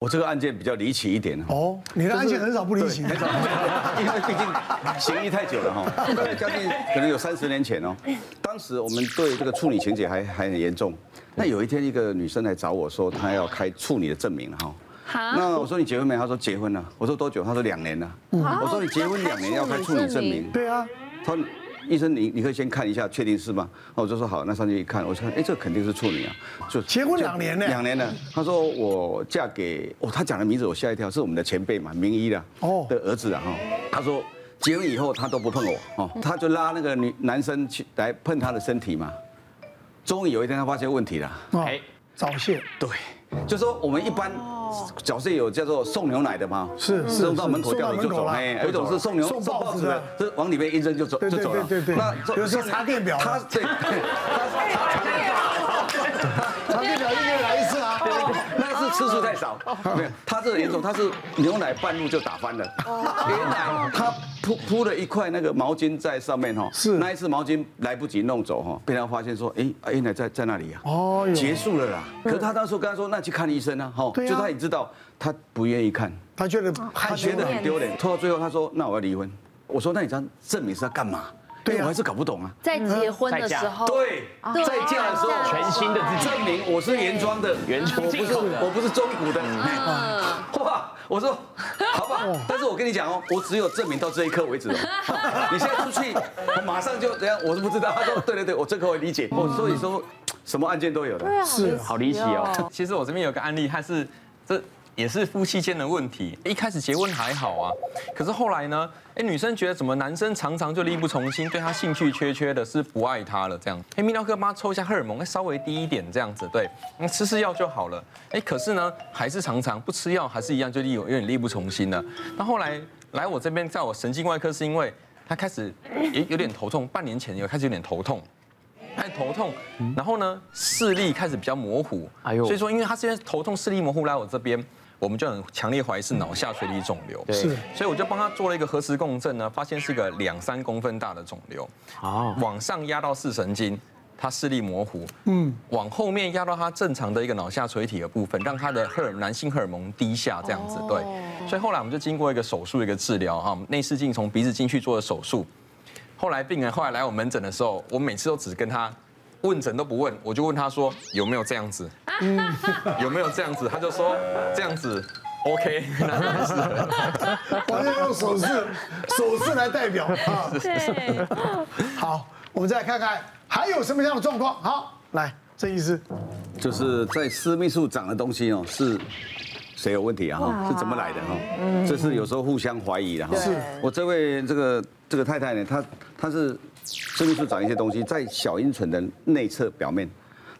我这个案件比较离奇一点哦，你的案件很少不离奇，很少，因为毕竟嫌疑太久了哈，大概将近可能有三十年前哦。当时我们对这个处女情节还还很严重。那有一天一个女生来找我说，她要开处女的证明哈。好。那我说你结婚没？她说结婚了。我说多久？她说两年了。我说你结婚两年要开处女证明？对啊。医生，你你可以先看一下，确定是吗？我就说好，那上去一看，我说哎，这肯定是处女啊，就结婚两年呢，两年了。他说我嫁给哦，他讲的名字我吓一跳，是我们的前辈嘛，名医的哦的儿子啊哈。他说结婚以后他都不碰我哦，他就拉那个女男生去来碰他的身体嘛。终于有一天他发现问题了，哎，早泄。对，就说我们一般。角色有叫做送牛奶的吗？是，送到门口掉了就走。哎，有一种是送牛送报纸的，是往里面一扔就走就走了。对对对。那比如说查电表，他对，他查查电表，查电表一个月来一次啊。对对对，那是次数太少。没有，他这个严重，他是牛奶半路就打翻了。牛奶他。铺铺了一块那个毛巾在上面哈，是那一次毛巾来不及弄走哈，被他发现说，哎，牛奶在在那里啊，哦，结束了啦。可是他当时跟他说，那去看医生啊，哈，就他也知道他不愿意看，他觉得他觉得很丢脸，拖到最后他说，那我要离婚。我说那你这样证明是要干嘛？对，我还是搞不懂啊。在结婚的时候，对，在嫁的时候，全新的自己证明我是原装的，原装，我不是我不是中古的。哇，我说好吧，但是我跟你讲哦，我只有证明到这一刻为止哦。你现在出去，我马上就怎样？我是不知道。他说对对对，我这个我理解。我所以说什么案件都有的，是好离奇哦。其实我这边有个案例，他是这。也是夫妻间的问题。一开始结婚还好啊，可是后来呢？哎，女生觉得怎么男生常常就力不从心，对她兴趣缺缺的，是不爱她了这样。哎，泌尿科帮她抽一下荷尔蒙，稍微低一点这样子，对，那吃吃药就好了。哎，可是呢，还是常常不吃药，还是一样就力有有点力不从心了。那后来来我这边，在我神经外科，是因为她开始也有点头痛，半年前有开始有点头痛。开始头痛，然后呢，视力开始比较模糊。哎呦，所以说，因为他现在头痛、视力模糊，来我这边，我们就很强烈怀疑是脑下垂体肿瘤。是，所以我就帮他做了一个核磁共振呢，发现是一个两三公分大的肿瘤。哦，往上压到视神经，他视力模糊。嗯，往后面压到他正常的一个脑下垂体的部分，让他的荷尔男性荷尔蒙低下，这样子。对，所以后来我们就经过一个手术一个治疗哈，内视镜从鼻子进去做的手术。后来病人后来来我门诊的时候，我每次都只跟他问诊都不问，我就问他说有没有这样子，有没有这样子，他就说这样子，OK，那是，完全用手势手势来代表啊。对，好，我们再来看看还有什么样的状况。好，来，郑医师，就是在私密处长的东西哦，是。谁有问题啊？哈，是怎么来的？哈，嗯这是有时候互相怀疑的哈。是我这位这个这个太太呢，她她是私密处长一些东西在小阴唇的内侧表面，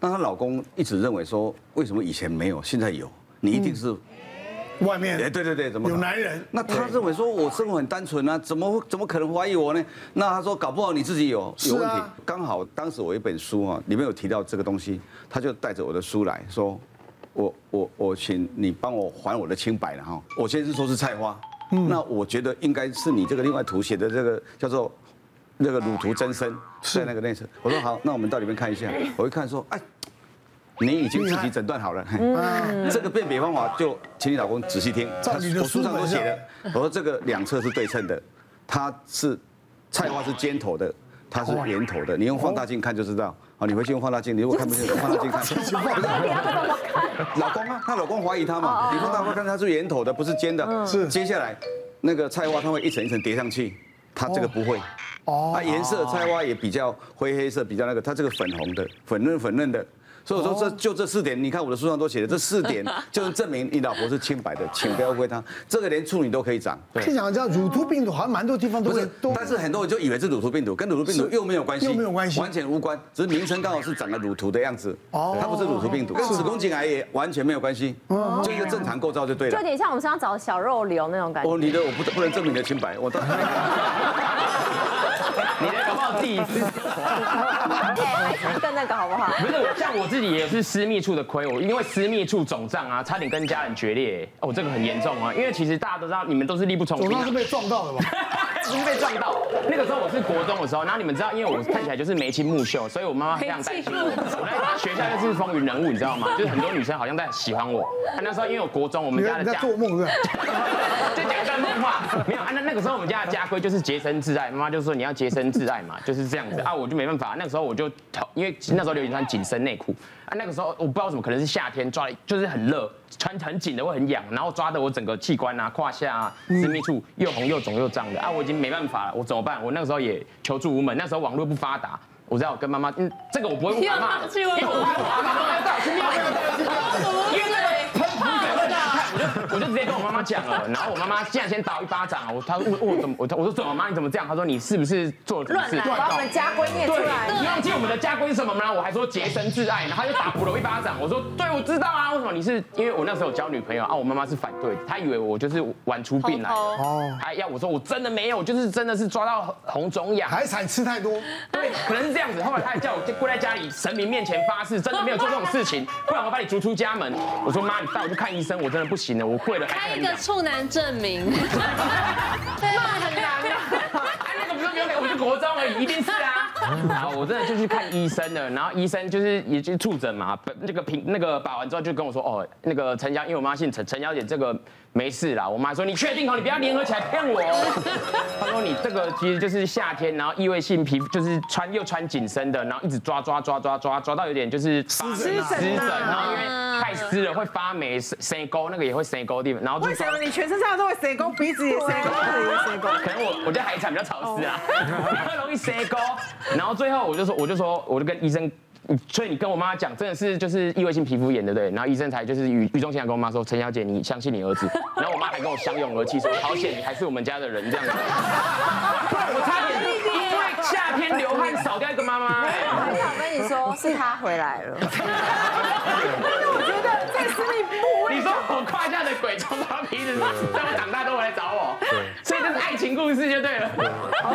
那她老公一直认为说，为什么以前没有，现在有？你一定是外面哎，对对对，怎么有男人？那他认为说我生活很单纯啊，怎么怎么可能怀疑我呢？那他说搞不好你自己有有问题。刚好当时我一本书啊，里面有提到这个东西，他就带着我的书来说。我我我请你帮我还我的清白了哈，我先是说是菜花，嗯，那我觉得应该是你这个另外图写的这个叫做那个乳突增生在那个内侧，我说好，那我们到里面看一下，我一看说，哎，你已经自己诊断好了，嗯，这个辨别方法就请你老公仔细听，他我书上都写的，我说这个两侧是对称的，它是菜花是尖头的，它是圆头的，你用放大镜看就知道。好，你回去用放大镜，你如果看不见，用放大镜看。老公啊，她老公怀疑她嘛，你放大镜看，他是圆头的，不是尖的。是。接下来，那个菜花它会一层一层叠上去，它这个不会。哦。它颜色菜花也比较灰黑色，比较那个，它这个粉红的，粉嫩粉嫩的。所以我说这就这四点，你看我的书上都写的，这四点 就是证明你老婆是清白的，请不要误会她。这个连处女都可以长。听讲这样乳突病毒好像蛮多地方都是，但是很多人就以为是乳突病毒，跟乳突病毒又没有关系，又没有关系，完全无关，只是名称刚好是长了乳突的样子。哦，它不是乳突病毒，跟子宫颈癌也完全没有关系，就一个正常构造就对了。就有点像我们身上长小肉瘤那种感觉。哦，你的我不不能证明你的清白，我到。你的搞不好自己是，更那个好不好？不是，像我自己也是私密处的亏，我因为私密处肿胀啊，差点跟家人决裂，哦，这个很严重啊，因为其实大家都知道，你们都是力不从心，肿胀是被撞到的吧？不是被撞到。那个时候我是国中的时候，然后你们知道，因为我看起来就是眉清目秀，所以我妈妈非常担心我。我在学校就是风云人物，你知道吗？就是很多女生好像在喜欢我。那时候因为我国中，我们家的家做梦是吧？就讲一段梦话，没有啊。那那个时候我们家的家规就是洁身自爱，妈妈就说你要洁身自爱嘛，就是这样子啊。我就没办法，那个时候我就因为那时候流行穿紧身内裤啊，那个时候我不知道怎么可能是夏天抓，就是很热，穿很紧的会很痒，然后抓的我整个器官啊、胯下啊、私密处又红又肿又胀的啊，我已经没办法了，我怎么办？我那个时候也求助无门，那时候网络不发达，我知道我跟妈妈，嗯，这个我不会问妈妈，因为我怕我妈妈。我就直接跟我妈妈讲了，然后我妈妈现在先打一巴掌，我她问我怎么我我说怎么妈你怎么这样？她说你是不是做了什么事？乱来，把我们家规念出来。你忘记我们的家规是什么吗？我还说洁身自爱，然后就打补了我一巴掌。我说对，我知道啊，为什么你是？因为我那时候有交女朋友啊，我妈妈是反对，她以为我就是玩出病来哦。哎呀，我说我真的没有，就是真的是抓到红肿痒。海产吃太多，对，可能是这样子。后来她还叫我跪在家里神明面前发誓，真的没有做这种事情，不然我把你逐出家门。我说妈，你带我去看医生，我真的不行了，我跪了。开一个处男证明，对，很难的。那个不是不用给，我是国中而已，一定是啊。然后我真的就去看医生了，然后医生就是也就触诊嘛，那个平那个把完之后就跟我说，哦，那个陈小，因为我妈姓陈，陈小姐这个没事啦。我妈说你确定哦，你不要联合起来骗我。她说你这个其实就是夏天，然后异位性皮肤就是穿又穿紧身的，然后一直抓抓抓抓抓抓到有点就是湿疹，湿疹，然后因为太湿了会发霉，生沟那个也会生沟的地方，然后为什么你全身上下都会生沟，鼻子也生沟，鼻子也生沟？可能我我觉得海产比较潮湿啊，比较容易生沟。然后最后我就说，我就说，我就跟医生，所以你跟我妈妈讲，真的是就是异位性皮肤炎，对不对？然后医生才就是语语重心长跟我妈说，陈小姐，你相信你儿子。然后我妈还跟我相拥而泣，说好险，你还是我们家的人这样子。我差点因为夏天流汗少掉一个妈妈。我想跟你说，是他回来了。从他鼻子，在我长大都会来找我。对，所以这是爱情故事就对了。好，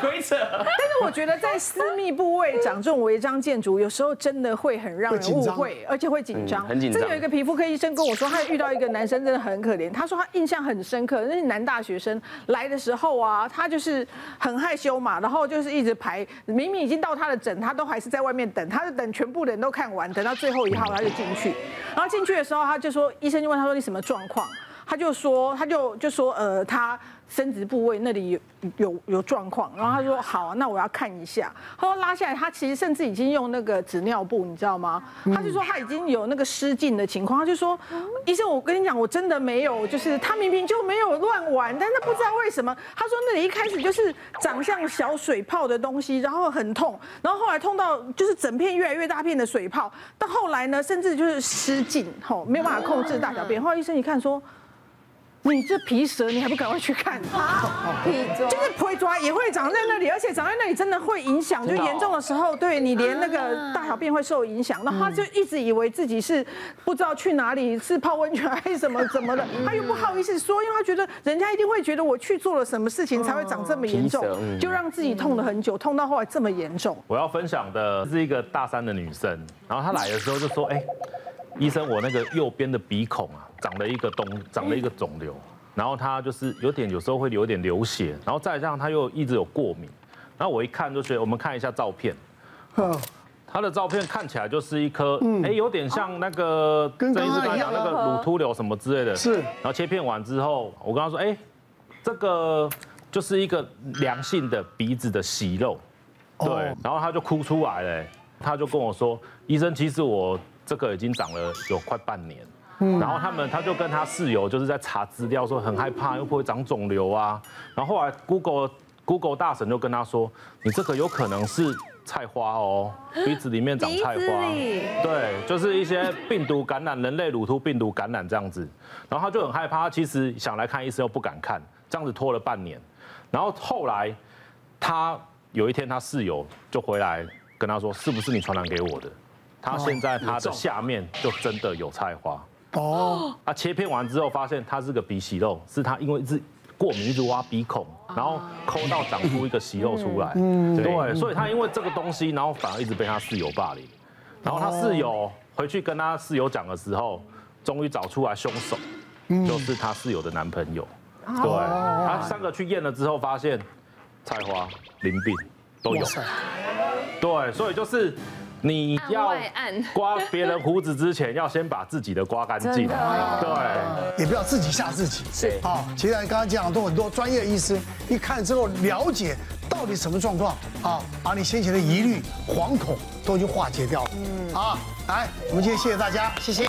鬼扯。但是我觉得在私密部位长这种违章建筑，有时候真的会很让人误会，而且会紧张。很紧张。这有一个皮肤科医生跟我说，他遇到一个男生真的很可怜。他说他印象很深刻，那是男大学生来的时候啊，他就是很害羞嘛，然后就是一直排，明明已经到他的诊，他都还是在外面等，他就等全部的人都看完，等到最后一号他就进去。然后进去的时候，他就说，医生就问他说，你什么状况？他就说，他就就说，呃，他生殖部位那里有有有状况。然后他说，好，那我要看一下。他说拉下来，他其实甚至已经用那个纸尿布，你知道吗？他就说他已经有那个失禁的情况。他就说，医生，我跟你讲，我真的没有，就是他明明就没有乱玩，但是不知道为什么，他说那里一开始就是长像小水泡的东西，然后很痛，然后后来痛到就是整片越来越大片的水泡，到后来呢，甚至就是失禁，吼，没有办法控制大小便。后来医生一看说。你这皮蛇，你还不赶快去看？啊，皮抓就是皮抓也会长在那里，而且长在那里真的会影响，就严重的时候，对你连那个大小便会受影响。然后他就一直以为自己是不知道去哪里，是泡温泉还是什么怎么的，他又不好意思说，因为他觉得人家一定会觉得我去做了什么事情才会长这么严重，就让自己痛了很久，痛到后来这么严重。我要分享的是一个大三的女生，然后她来的时候就说：“哎，医生，我那个右边的鼻孔啊。”长了一个东，长了一个肿瘤，然后他就是有点，有时候会有点流血，然后再加上他又一直有过敏，然后我一看就觉得，我们看一下照片，他的照片看起来就是一颗，哎，有点像那个跟刚刚讲那个乳突瘤什么之类的，是，然后切片完之后，我跟他说，哎，这个就是一个良性的鼻子的息肉，对，然后他就哭出来了，他就跟我说，医生，其实我这个已经长了有快半年。然后他们他就跟他室友就是在查资料，说很害怕又不会长肿瘤啊。然后后来 Google Google 大神就跟他说，你这个有可能是菜花哦，鼻子里面长菜花。对，就是一些病毒感染，人类乳突病毒感染这样子。然后他就很害怕，他其实想来看医生又不敢看，这样子拖了半年。然后后来他有一天他室友就回来跟他说，是不是你传染给我的？他现在他的下面就真的有菜花。哦，他切片完之后发现他是个鼻息肉，是他因为一直过敏一直挖鼻孔，然后抠到长出一个息肉出来。嗯，对，所以他因为这个东西，然后反而一直被他室友霸凌。然后他室友回去跟他室友讲的时候，终于找出来凶手，就是他室友的男朋友。对，他三个去验了之后，发现菜花、淋病都有。对，所以就是你要刮别人胡子之前，要先把自己的刮干净。对，也不要自己吓自己。是好，其实刚刚讲都很多专业医师一看之后了解到底什么状况啊，把你先前的疑虑、惶恐都已经化解掉了。嗯，好，来，我们今天谢谢大家，谢谢。